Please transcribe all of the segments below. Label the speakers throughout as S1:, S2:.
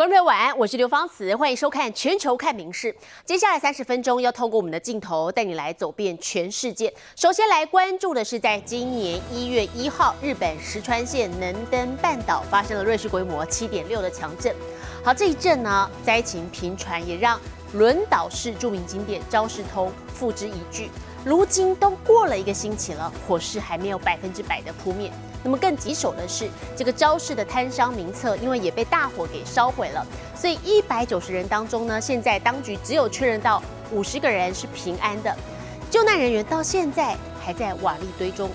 S1: 观众朋友晚安，我是刘芳慈，欢迎收看《全球看名事》。接下来三十分钟要透过我们的镜头带你来走遍全世界。首先来关注的是，在今年一月一号，日本石川县能登半岛发生了瑞士规模七点六的强震。好，这一震呢，灾情频传，也让轮岛市著名景点昭示通付之一炬。如今都过了一个星期了，火势还没有百分之百的扑灭。那么更棘手的是，这个招式的摊商名册，因为也被大火给烧毁了，所以一百九十人当中呢，现在当局只有确认到五十个人是平安的，救难人员到现在还在瓦砾堆中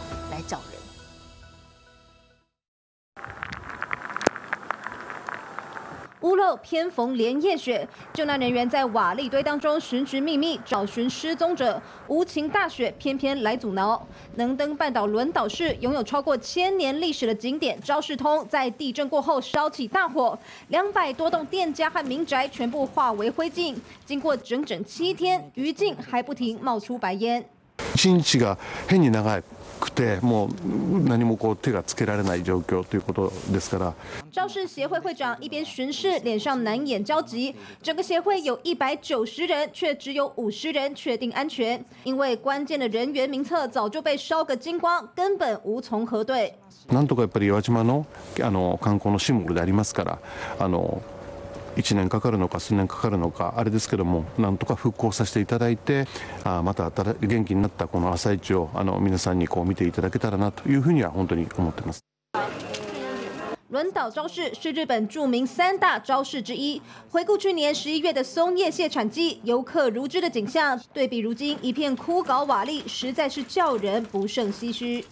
S2: 屋漏偏逢连夜雪，救难人员在瓦砾堆当中寻寻觅觅，找寻失踪者。无情大雪偏偏来阻挠。能登半岛轮岛市拥有超过千年历史的景点昭示通，在地震过后烧起大火，两百多栋店家和民宅全部化为灰烬。经过整整七天，余烬还不停冒出白烟。
S3: くてもう何もこう手がつけられない状況ということですから。
S2: 肇事协会会长一边巡视，脸上难掩焦急。整个协会有一百九十人，却只有五十人确定安全，因为关键的人员名册早就被烧个精光，根本无从核对。
S3: なんとかやっぱり岩島のあの観光のシンボルでありますから、あの。1年かかるのか数年かかるのかあれですけどもなんとか復興させていただいてあまた元気になったこの朝市をあの皆さんにこう見ていただけたらなというふうには本当に思ってます。
S2: 轮岛招市是日本著名三大招市之一。回顾去年十一月的松叶蟹产季，游客如织的景象，对比如今一片枯槁瓦砾，实在是叫人不胜唏嘘。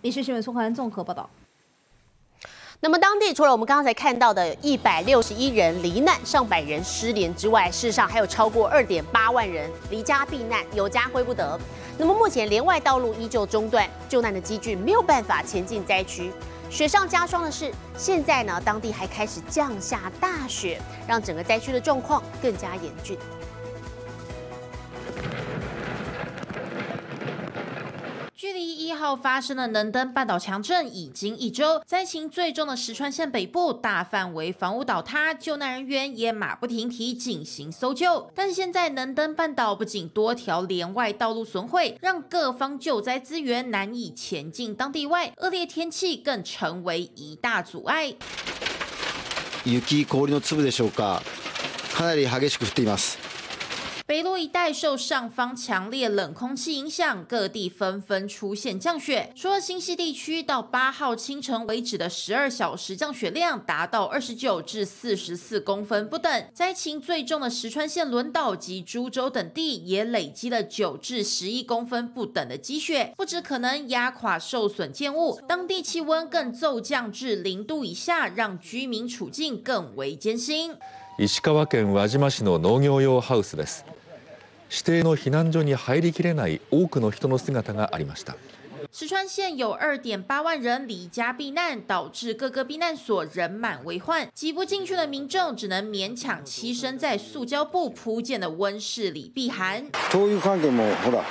S2: 民事新闻宋涵综合报道。
S1: 那么，当地除了我们刚才看到的一百六十一人罹难、上百人失联之外，事实上还有超过二点八万人离家避难，有家归不得。那么，目前连外道路依旧中断，救难的机具没有办法前进灾区。雪上加霜的是，现在呢，当地还开始降下大雪，让整个灾区的状况更加严峻。
S4: 一号发生的能登半岛强震已经一周，灾情最重的石川县北部大范围房屋倒塌，救难人员也马不停蹄进行搜救。但是现在能登半岛不仅多条连外道路损毁，让各方救灾资源难以前进当地外，恶劣天气更成为一大阻碍。
S5: 雪、氷の粒でしょうか、かなり激しく降っています。
S4: 北陆一带受上方强烈冷空气影响，各地纷纷出现降雪。除了新西地区，到八号清晨为止的十二小时降雪量达到二十九至四十四公分不等。灾情最重的石川县轮岛及株洲等地也累积了九至十一公分不等的积雪，不止可能压垮受损建物，当地气温更骤降至零度以下，让居民处境更为艰辛。
S6: 石川県輪島市の農業用ハウスです。 指定の避難所に入りきれない多くの人の姿がありました。
S4: 石川县有二点八万人离家避难，导致各个避難所人满为患，挤不进去的民众只能勉强栖身在塑胶布铺建的温室里避寒。
S5: 灯油関係もほら、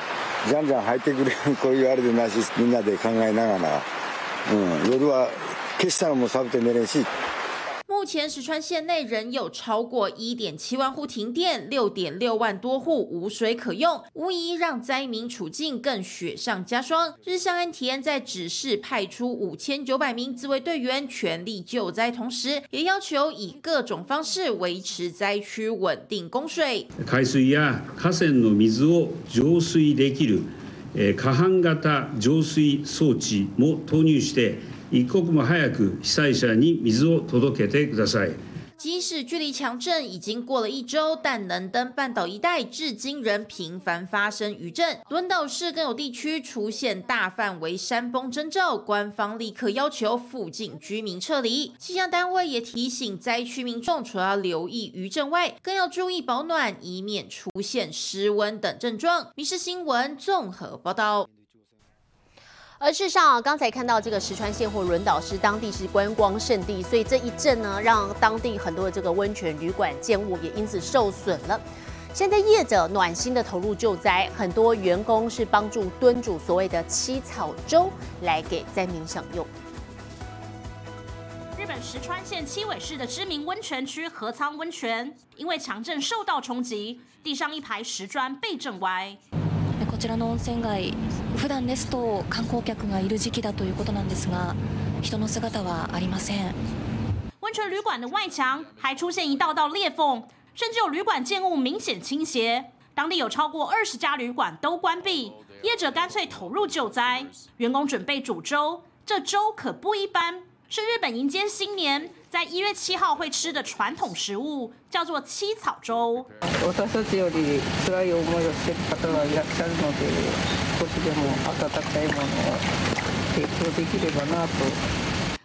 S5: じゃんじゃん入ってくるこういうあれでなし、みんなで考えながら、うん、夜は消したのも寒くて寝れんし。
S4: 目前石川县内仍有超过一点七万户停电，六点六万多户无水可用，无疑让灾民处境更雪上加霜。日向安田在指示派出五千九百名自卫队员全力救灾，同时也要求以各种方式维持灾区稳定供水。
S7: 海水や河川の水を浄水できる可搬型浄水装置も投入して。 一刻も早く被災者に水を届けてください。
S4: 即使距离强震已经过了一周，但能登半岛一带至今仍频繁发生余震。轮岛市更有地区出现大范围山崩征兆，官方立刻要求附近居民撤离。气象单位也提醒灾区民众，除了留意余震外，更要注意保暖，以免出现失温等症状。《民事新闻》综合报道。
S1: 而事实上，刚才看到这个石川县或轮岛是当地是观光胜地，所以这一阵呢，让当地很多的这个温泉旅馆建物也因此受损了。现在业者暖心的投入救灾，很多员工是帮助炖煮所谓的七草粥来给灾民享用。
S8: 日本石川县七尾市的知名温泉区河仓温泉，因为强震受到冲击，地上一排石砖被震歪。
S9: ちらの温泉街、普段ですと観光客がいる時期だということなんですが、人の姿はありません。
S8: 温泉旅馆的外墙还出现一道道裂缝，甚至有旅馆建物明显倾斜。当地有超过二十家旅馆都关闭，业者干脆投入救灾，员工准备煮粥。这粥可不一般，是日本迎接新年在一月七号会吃的传统食物，叫做七草粥。
S10: 私たちより辛い思いをしている方がいらっしゃるので、少しでも温かいものを提供できればなと。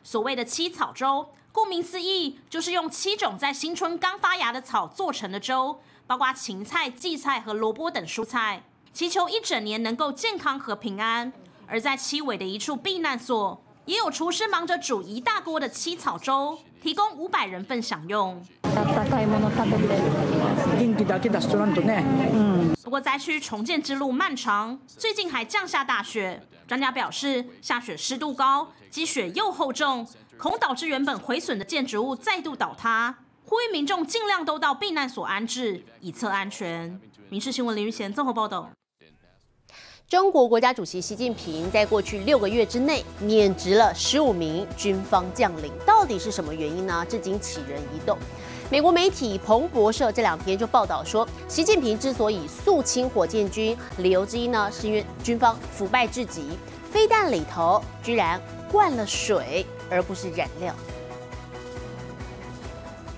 S8: 所谓的七草粥，顾名思义，就是用七种在新春刚发芽的草做成的粥。包括芹菜、荠菜和萝卜等蔬菜，祈求一整年能够健康和平安。而在七尾的一处避难所， 也有厨师忙着煮一大锅的七草粥，提供五百人份享用。不过灾区重建之路漫长，最近还降下大雪。专家表示，下雪湿度高，积雪又厚重，恐导致原本毁损的建筑物再度倒塌。呼吁民众尽量都到避难所安置，以测安全。《民事新闻》林玉贤综合报道。
S1: 中国国家主席习近平在过去六个月之内免职了十五名军方将领，到底是什么原因呢？至今起人疑窦。美国媒体彭博社这两天就报道说，习近平之所以肃清火箭军，理由之一呢，是因为军方腐败至极，飞弹里头居然灌了水，而不是燃料。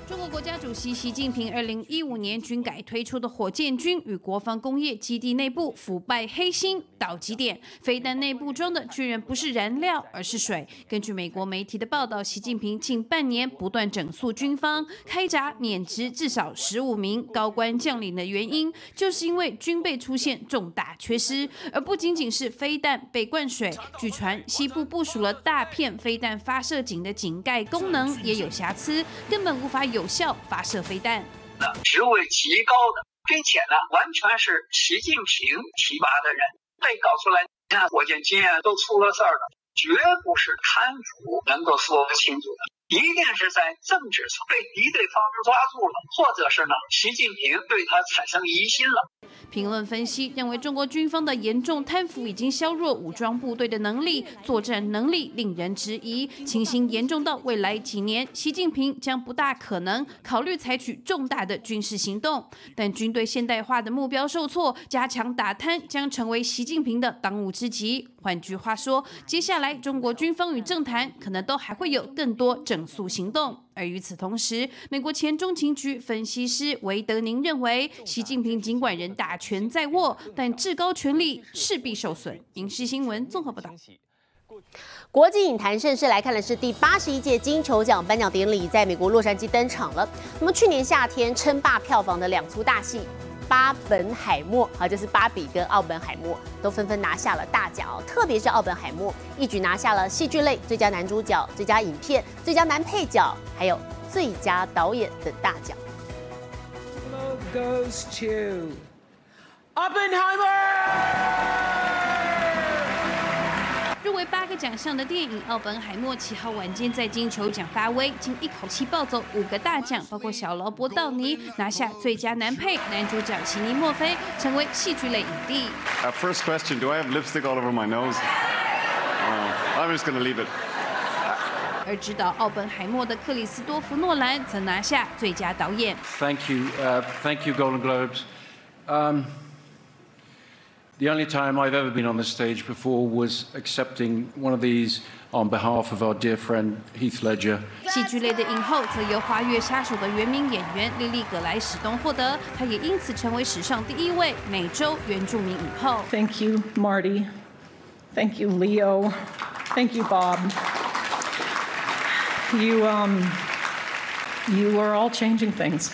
S11: 中国家主席习近平二零一五年军改推出的火箭军与国防工业基地内部腐败黑心到极点，飞弹内部装的居然不是燃料，而是水。根据美国媒体的报道，习近平近半年不断整肃军方，开闸免职至少十五名高官将领的原因，就是因为军备出现重大缺失，而不仅仅是飞弹被灌水。据传，西部部署了大片飞弹发射井的井盖功能也有瑕疵，根本无法有有效。发射飞弹，
S12: 那职位极高的，并且呢，完全是习近平提拔的人，被搞出来，你看火箭军啊都出了事儿了，绝不是贪腐能够说清楚的。一定是在政治上被敌对方抓住了，或者是呢，习近平对他产生疑心了。
S11: 评论分析认为，中国军方的严重贪腐已经削弱武装部队的能力，作战能力令人质疑。情形严重到未来几年，习近平将不大可能考虑采取重大的军事行动。但军队现代化的目标受挫，加强打贪将成为习近平的当务之急。换句话说，接下来中国军方与政坛可能都还会有更多整肃行动。而与此同时，美国前中情局分析师韦德宁认为，习近平尽管人大权在握，但至高权力势必受损。影视新闻综合报道。
S1: 国际影坛盛事来看的是第八十一届金球奖颁奖典礼，在美国洛杉矶登场了。那么去年夏天称霸票房的两出大戏。巴本海默啊，就是芭比跟奥本海默都纷纷拿下了大奖，特别是奥本海默一举拿下了戏剧类最佳男主角、最佳影片、最佳男配角，还有最佳导演等大奖。Goes to
S11: Oppenheimer。入围八个奖项的电影《奥本海默》七号晚间在金球奖发威，竟一口气暴走五个大奖，包括小劳勃道尼拿下最佳男配，男主角席尼墨菲成为戏剧类影帝。
S13: First question: Do I have lipstick all over my nose? I'm just gonna leave it.
S11: 而执导《奥本海默》的克里斯多夫诺兰曾拿下最佳导演。
S14: Thank you, thank you, Golden Globes. Um. The only time I've ever been on the stage before was accepting one of these on behalf of our dear friend Heath Ledger.
S11: 戏剧类的影后则由《花月杀手》的原名演员莉莉·葛莱史东获得，她也因此成为史上第一位美洲原住民影后。
S10: Thank you, Marty. Thank you, Leo. Thank you, Bob. You um, you are all changing things.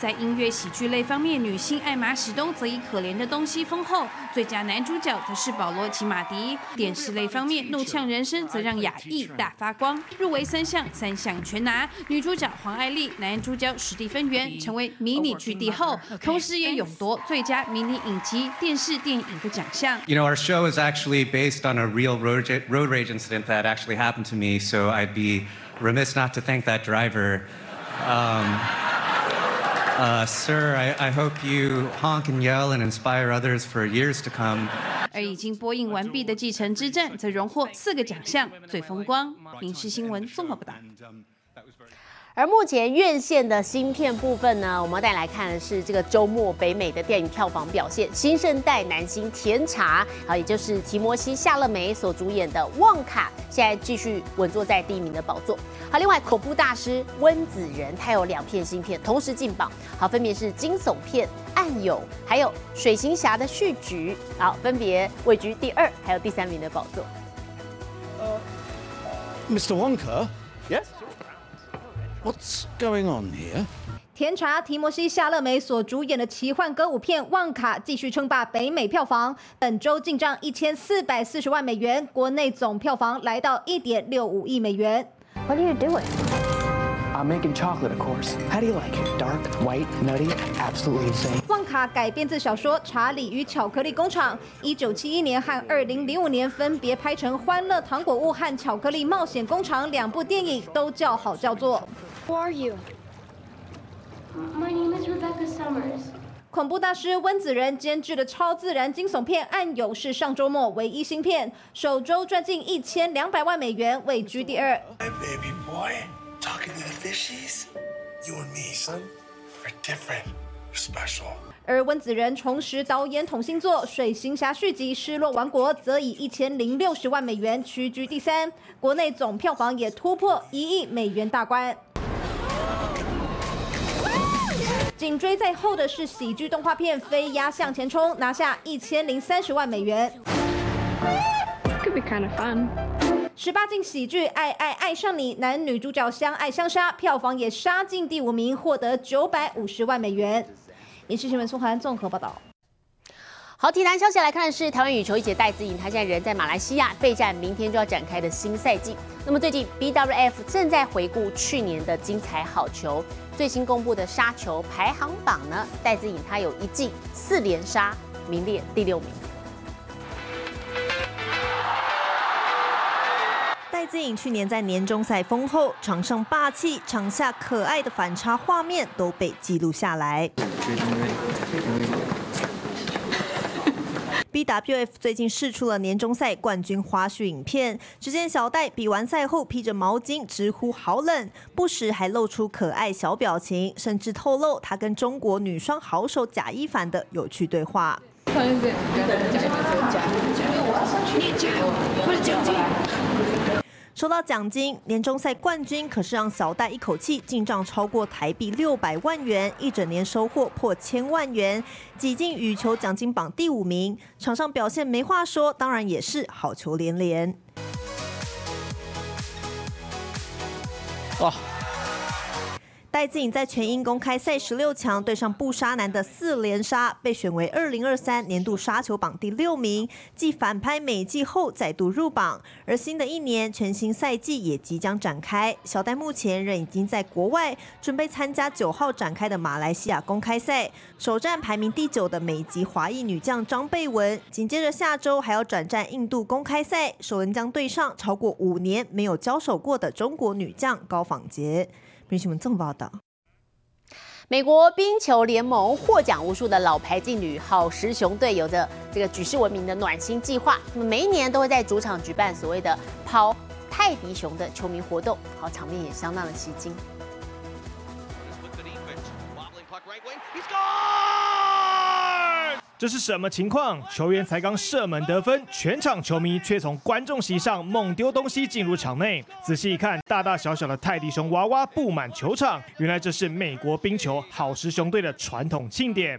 S11: 在音乐喜剧类方面，女星艾玛史东则以《可怜的东西》封后，最佳男主角则是保罗·吉马迪。电视类方面，《怒呛人生》则让亚裔大发光，入围三项，三项全拿。女主角黄爱丽，男主角史蒂芬·元成为迷你剧帝后，同时也勇夺最佳迷你影集、电视电影的奖项。
S15: You know, our show is actually based on a real road road rage incident that actually happened to me, so I'd be remiss not to thank that driver. Um, uh, sir, I, I hope you honk and yell and inspire others for years to come.
S11: 而已经播映完毕的《继承之战》则荣获四个奖项，最风光。影视新闻综合报道。
S1: 而目前院线的新片部分呢，我们带来看的是这个周末北美的电影票房表现。新生代男星甜茶啊，也就是提摩西·夏勒梅所主演的《旺卡》，现在继续稳坐在第一名的宝座。好，另外恐怖大师温子仁，他有两片芯片同时进榜，好，分别是惊悚片《暗涌》，还有水行侠的续局，好，分别位居第二还有第三名的宝座。
S16: 呃，Mr. Wonka，Yes。What's going on here？
S2: 甜茶提摩西·夏勒梅所主演的奇幻歌舞片《旺卡》继续称霸北美票房，本周进账一千四百四十万美元，国内总票房来到一点六五亿美元。
S17: What are you doing?
S18: I'm making chocolate, of course. How do you like it? Dark, white, nutty, absolutely insane.
S2: 旺卡改编自小说《查理与巧克力工厂》，一九七一年和二零零五年分别拍成《欢乐糖果屋》和《巧克力冒险工厂》两部电影，都叫好叫座。
S17: Who are you? My name is Rebecca Summers.
S2: 恐怖大师温子仁监制的超自然惊悚片《暗涌》是上周末唯一新片，首周赚近一千两百万美元，位居第二。
S19: My baby boy, talking to the fishies. You and me, son, are different, special.
S2: 而温子仁重拾导演统星作《水行侠》续集《失落王国》，则以一千零六十万美元屈居第三，国内总票房也突破一亿美元大关。紧追在后的是喜剧动画片《飞鸭向前冲》，拿下一千零三十万美元。
S17: Could be kind of fun。
S2: 十八禁喜剧《爱爱爱上你》，男女主角相爱相杀，票房也杀进第五名，获得九百五十万美元。影视新闻，宋涵综合报道。
S1: 好，体坛消息来看的是台湾羽球一姐戴资颖，她现在人在马来西亚备战明天就要展开的新赛季。那么最近 BWF 正在回顾去年的精彩好球，最新公布的杀球排行榜呢，戴资颖她有一季四连杀，名列第六名。
S20: 戴资颖去年在年终赛封后，场上霸气，场下可爱的反差画面都被记录下来。BWF 最近试出了年终赛冠军花絮影片，只见小戴比完赛后披着毛巾直呼好冷，不时还露出可爱小表情，甚至透露他跟中国女双好手贾一凡的有趣对话。收到奖金，年终赛冠军可是让小戴一口气进账超过台币六百万元，一整年收获破千万元，挤进羽球奖金榜第五名。场上表现没话说，当然也是好球连连。哦！戴资颖在全英公开赛十六强对上布沙男的四连杀，被选为二零二三年度杀球榜第六名，继反拍美季后再度入榜。而新的一年全新赛季也即将展开，小戴目前仍已经在国外准备参加九号展开的马来西亚公开赛，首战排名第九的美籍华裔女将张贝文，紧接着下周还要转战印度公开赛，首轮将对上超过五年没有交手过的中国女将高仿杰。媒体们这么报道：
S1: 美国冰球联盟获奖无数的老牌劲旅好时熊队，有着这个举世闻名的暖心计划。那么每一年都会在主场举办所谓的抛泰迪熊的球迷活动，好场面也相当的吸睛。
S21: 这是什么情况？球员才刚射门得分，全场球迷却从观众席上猛丢东西进入场内。仔细一看，大大小小的泰迪熊娃娃布满球场，原来这是美国冰球好时熊队的传统庆典。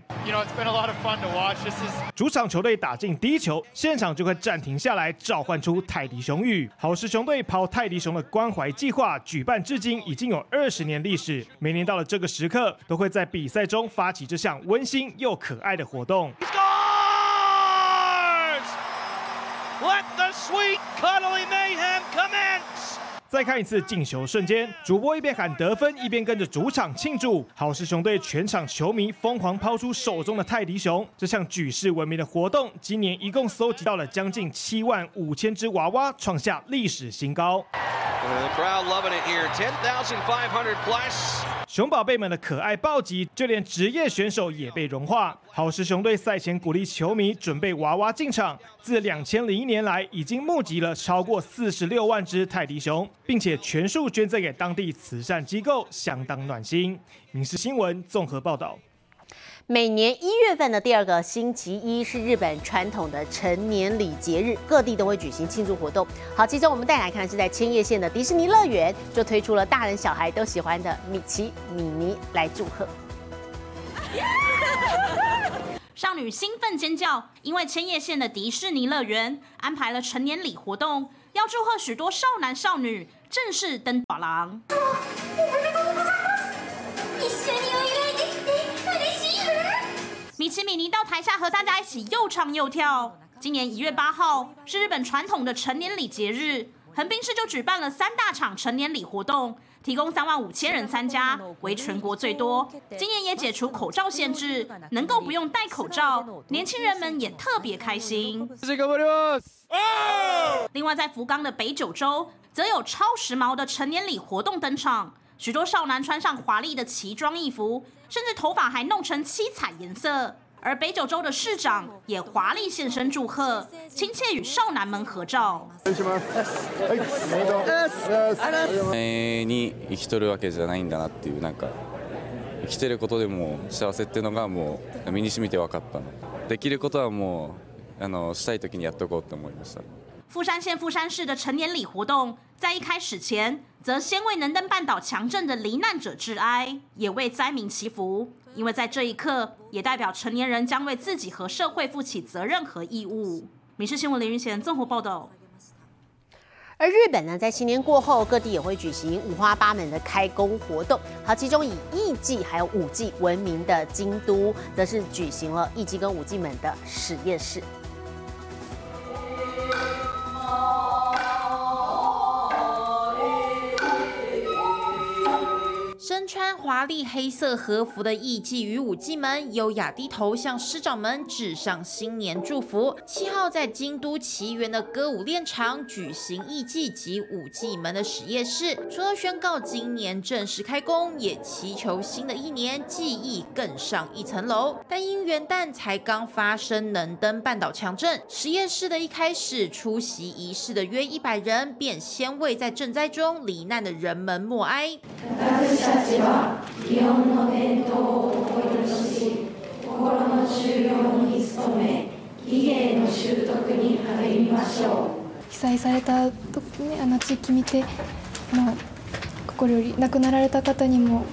S21: 主场球队打进第一球，现场就会暂停下来，召唤出泰迪熊语。好时熊队跑泰迪熊的关怀计划举办至今已经有二十年历史，每年到了这个时刻，都会在比赛中发起这项温馨又可爱的活动。Let the sweet cuddly mayhem commence！再看一次进球瞬间，主播一边喊得分，一边跟着主场庆祝。好事熊队全场球迷疯狂抛出手中的泰迪熊。这项举世闻名的活动，今年一共搜集到了将近七万五千只娃娃，创下历史新高。熊宝贝们的可爱暴击，就连职业选手也被融化。好时熊队赛前鼓励球迷准备娃娃进场，自两千零一年来，已经募集了超过四十六万只泰迪熊，并且全数捐赠给当地慈善机构，相当暖心。民事新闻综合报道。
S1: 每年一月份的第二个星期一是日本传统的成年礼节日，各地都会举行庆祝活动。好，其中我们带来看是在千叶县的迪士尼乐园，就推出了大人小孩都喜欢的米奇、米妮来祝贺。
S8: 少女兴奋尖叫，因为千叶县的迪士尼乐园安排了成年礼活动，要祝贺许多少男少女正式登短廊。米奇米妮到台下和大家一起又唱又跳。今年一月八号是日本传统的成年礼节日，横滨市就举办了三大场成年礼活动，提供三万五千人参加，为全国最多。今年也解除口罩限制，能够不用戴口罩，年轻人们也特别开心。另外，在福冈的北九州，则有超时髦的成年礼活动登场。许多少男穿上华丽的奇装异服，甚至头发还弄成七彩颜色。而北九州的市长也华丽现身祝贺，亲切与少男们合照。
S22: に生きとるわけじゃないんだなっていうなんか生きてることでも幸せっていうのがもう身に染みて分かったの。できることはもうあのしたい時にやっておこうと思いました。
S8: 富山县富山市的成年礼活动，在一开始前，则先为能登半岛强震的罹难者致哀，也为灾民祈福。因为在这一刻，也代表成年人将为自己和社会负起责任和义务。民事新闻林云贤综合报道。
S1: 而日本呢，在新年过后，各地也会举行五花八门的开工活动。好，其中以艺伎还有舞伎闻名的京都，则是举行了艺伎跟舞伎们的实验室。
S4: 华丽黑色和服的艺伎与舞伎们优雅低头向师长们致上新年祝福。七号在京都奇缘的歌舞练场举行艺伎及舞伎们的实验室，除了宣告今年正式开工，也祈求新的一年技艺更上一层楼。但因元旦才刚发生能登半岛强震，实验室的一开始出席仪式的约一百人便先为在震灾中罹难的人们默哀。
S17: は日本の伝統を誇りとし心の修養に努め技芸の習得に励みましょう。
S23: 被災された時にあの地域見て、まあ、心より亡くなられた方にも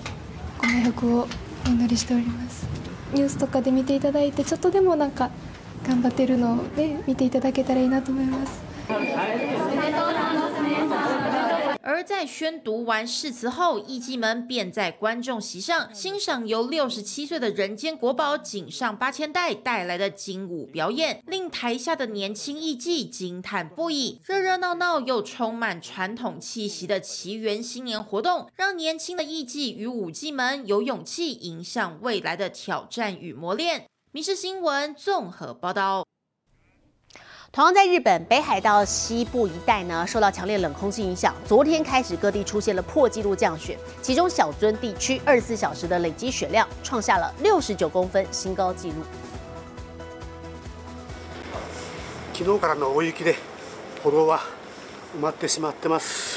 S23: ご冥福をお祈りしております。ニュースとかで見ていただいてちょっとでもなんか頑張ってるのを、ね、見ていただけたらいいなと思います。
S4: 而在宣读完誓词后，艺伎们便在观众席上欣赏由六十七岁的人间国宝井上八千代带来的精舞表演，令台下的年轻艺伎惊叹不已。热热闹闹又充满传统气息的奇缘新年活动，让年轻的艺伎与舞伎们有勇气迎向未来的挑战与磨练。民事新闻综合报道。
S1: 同样在日本北海道西部一带呢，受到强烈冷空气影响，昨天开始各地出现了破纪录降雪，其中小樽地区二十四小时的累积雪量创下了六十九公分新高纪录。
S24: 昨日からの大雪で歩道は埋まってしまってます。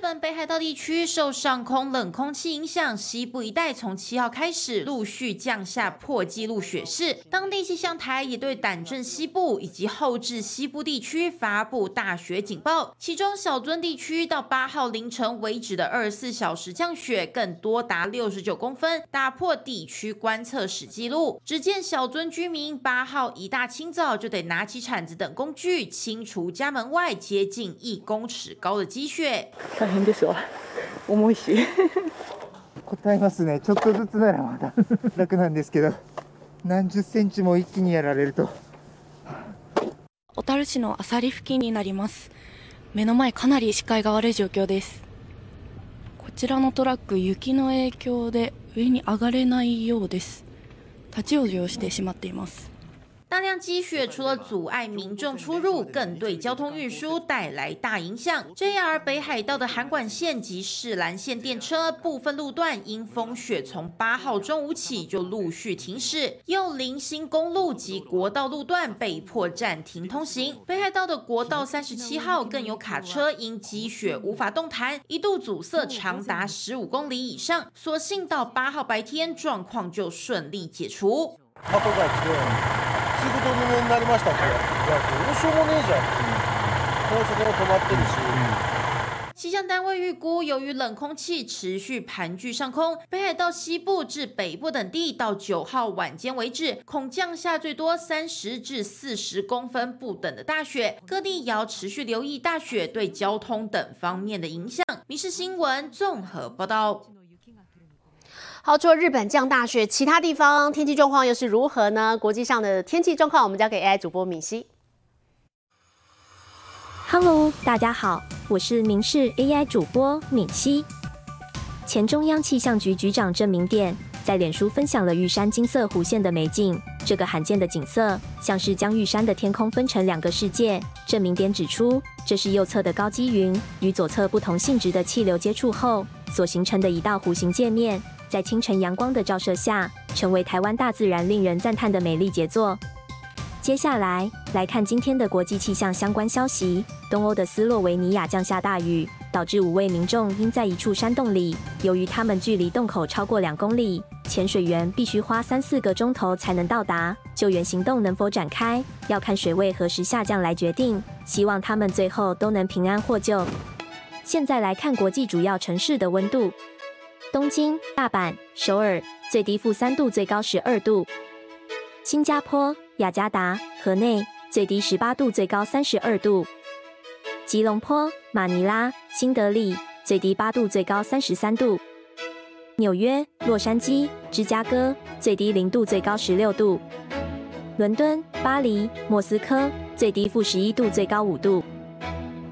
S4: 日本北海道地区受上空冷空气影响，西部一带从七号开始陆续降下破纪录雪势。当地气象台也对胆镇西部以及后至西部地区发布大雪警报，其中小樽地区到八号凌晨为止的二十四小时降雪更多达六十九公分，打破地区观测史纪录。只见小樽居民八号一大清早就得拿起铲子等工具清除家门外接近一公尺高的积雪。
S10: 大変ですわ。重いし。
S25: 答えますね。ちょっとずつならまだ 楽なんですけど、何十センチも一気にやられると。
S26: 小樽市の朝里付近になります。目の前かなり視界が悪い状況です。こちらのトラック、雪の影響で上に上がれないようです。立ち往生してしまっています。
S4: 积雪除了阻碍民众出入，更对交通运输带来大影响。JR 北海道的函馆线及市兰线电车部分路段因风雪从八号中午起就陆续停驶，又零星公路及国道路段被迫暂停通行。北海道的国道三十七号更有卡车因积雪无法动弹，一度阻塞长达十五公里以上。所幸到八号白天，状况就顺利解除。
S19: 箱が来てすぐドルになりましたっていやどうしようもねえじゃん別に高速も止まってるし、
S4: 气象单位预估，由于冷空气持续盘踞上空，北海道西部至北部等地到九号晚间为止，恐降下最多三十至四十公分不等的大雪。各地也要持续留意大雪对交通等方面的影响。民事新闻综合报道。
S1: 好，除了日本降大雪，其他地方天气状况又是如何呢？国际上的天气状况，我们交给 AI 主播敏熙。
S27: Hello，大家好，我是明视 AI 主播敏熙。前中央气象局局长郑明典在脸书分享了玉山金色弧线的美景，这个罕见的景色像是将玉山的天空分成两个世界。郑明典指出，这是右侧的高积云与左侧不同性质的气流接触后所形成的一道弧形界面，在清晨阳光的照射下，成为台湾大自然令人赞叹的美丽杰作。接下来来看今天的国际气象相关消息。东欧的斯洛维尼亚降下大雨，导致五位民众因在一处山洞里，由于他们距离洞口超过两公里，潜水员必须花三四个钟头才能到达。救援行动能否展开，要看水位何时下降来决定。希望他们最后都能平安获救。现在来看国际主要城市的温度：东京、大阪、首尔，最低负三度，最高十二度；新加坡。雅加达、河内最低十八度，最高三十二度；吉隆坡、马尼拉、新德里最低八度，最高三十三度；纽约、洛杉矶、芝加哥最低零度，最高十六度；伦敦、巴黎、莫斯科最低负十一度，最高五度。